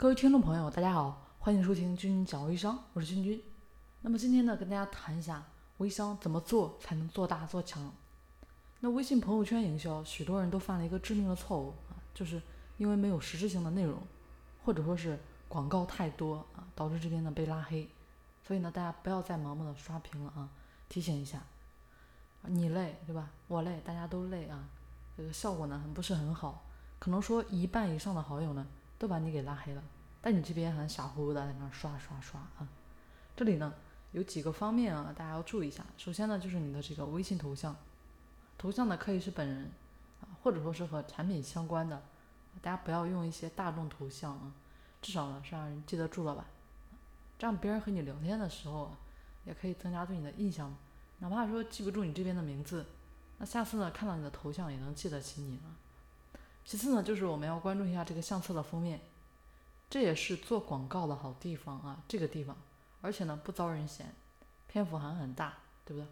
各位听众朋友，大家好，欢迎收听君君讲微商，我是君君。那么今天呢，跟大家谈一下微商怎么做才能做大做强。那微信朋友圈营销，许多人都犯了一个致命的错误啊，就是因为没有实质性的内容，或者说是广告太多啊，导致这边呢被拉黑。所以呢，大家不要再盲目的刷屏了啊，提醒一下，你累对吧？我累，大家都累啊，这个效果呢不是很好，可能说一半以上的好友呢。都把你给拉黑了，但你这边还傻乎乎的在那刷刷刷啊！这里呢有几个方面啊，大家要注意一下。首先呢就是你的这个微信头像，头像呢可以是本人啊，或者说是和产品相关的，大家不要用一些大众头像啊，至少呢是让人记得住了吧。这样别人和你聊天的时候啊，也可以增加对你的印象，哪怕说记不住你这边的名字，那下次呢看到你的头像也能记得起你了。其次呢，就是我们要关注一下这个相册的封面，这也是做广告的好地方啊。这个地方，而且呢不遭人嫌，篇幅还很大，对不对？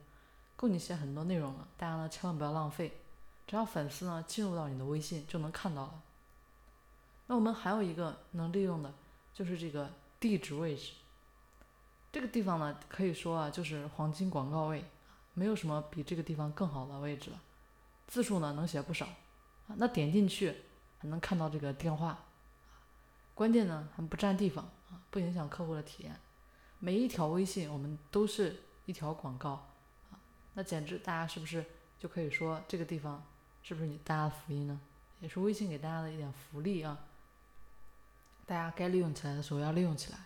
够你写很多内容了。大家呢千万不要浪费，只要粉丝呢进入到你的微信就能看到了。那我们还有一个能利用的，就是这个地址位置。这个地方呢可以说啊就是黄金广告位，没有什么比这个地方更好的位置了，字数呢能写不少。那点进去还能看到这个电话，关键呢还不占地方啊，不影响客户的体验。每一条微信我们都是一条广告啊，那简直大家是不是就可以说这个地方是不是你大家的福音呢？也是微信给大家的一点福利啊，大家该利用起来的时候要利用起来。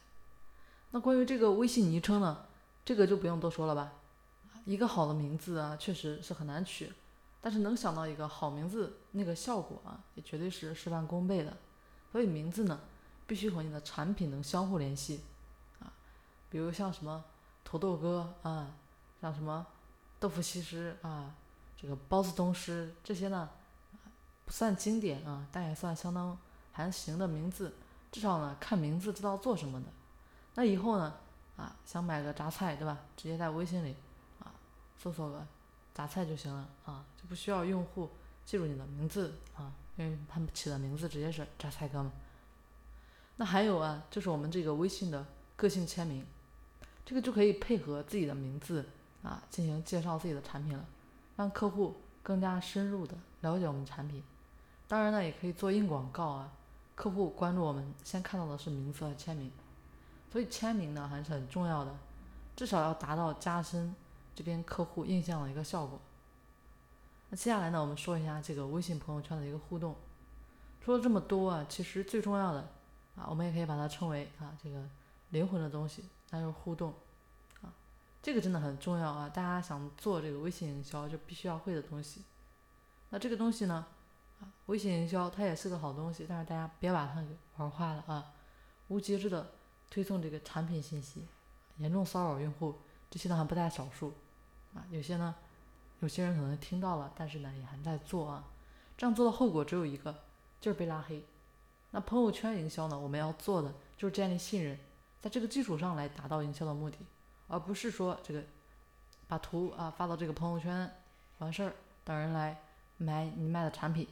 那关于这个微信昵称呢，这个就不用多说了吧，一个好的名字啊，确实是很难取。但是能想到一个好名字，那个效果啊，也绝对是事半功倍的。所以名字呢，必须和你的产品能相互联系啊。比如像什么土豆哥啊，像什么豆腐西施啊，这个包子东施这些呢，不算经典啊，但也算相当还行的名字。至少呢，看名字知道做什么的。那以后呢，啊，想买个榨菜对吧？直接在微信里啊，搜索个。杂菜就行了啊，就不需要用户记住你的名字啊，因为他们起的名字直接是榨菜哥嘛。那还有啊，就是我们这个微信的个性签名，这个就可以配合自己的名字啊进行介绍自己的产品了，让客户更加深入的了解我们产品。当然呢，也可以做硬广告啊，客户关注我们先看到的是名字和签名，所以签名呢还是很重要的，至少要达到加深。这边客户印象的一个效果。那接下来呢，我们说一下这个微信朋友圈的一个互动。说了这么多啊，其实最重要的啊，我们也可以把它称为啊这个灵魂的东西，那就是互动啊。这个真的很重要啊，大家想做这个微信营销就必须要会的东西。那这个东西呢，啊，微信营销它也是个好东西，但是大家别把它给玩坏了啊，无节制的推送这个产品信息，严重骚扰用户。这些呢还不在少数，啊，有些呢，有些人可能听到了，但是呢也还在做啊，这样做的后果只有一个，就是被拉黑。那朋友圈营销呢，我们要做的就是建立信任，在这个基础上来达到营销的目的，而不是说这个把图啊发到这个朋友圈完事儿，等人来买你卖的产品。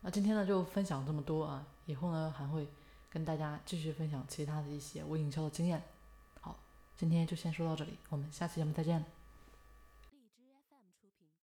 那今天呢就分享这么多啊，以后呢还会跟大家继续分享其他的一些微营销的经验。今天就先说到这里，我们下期节目再见。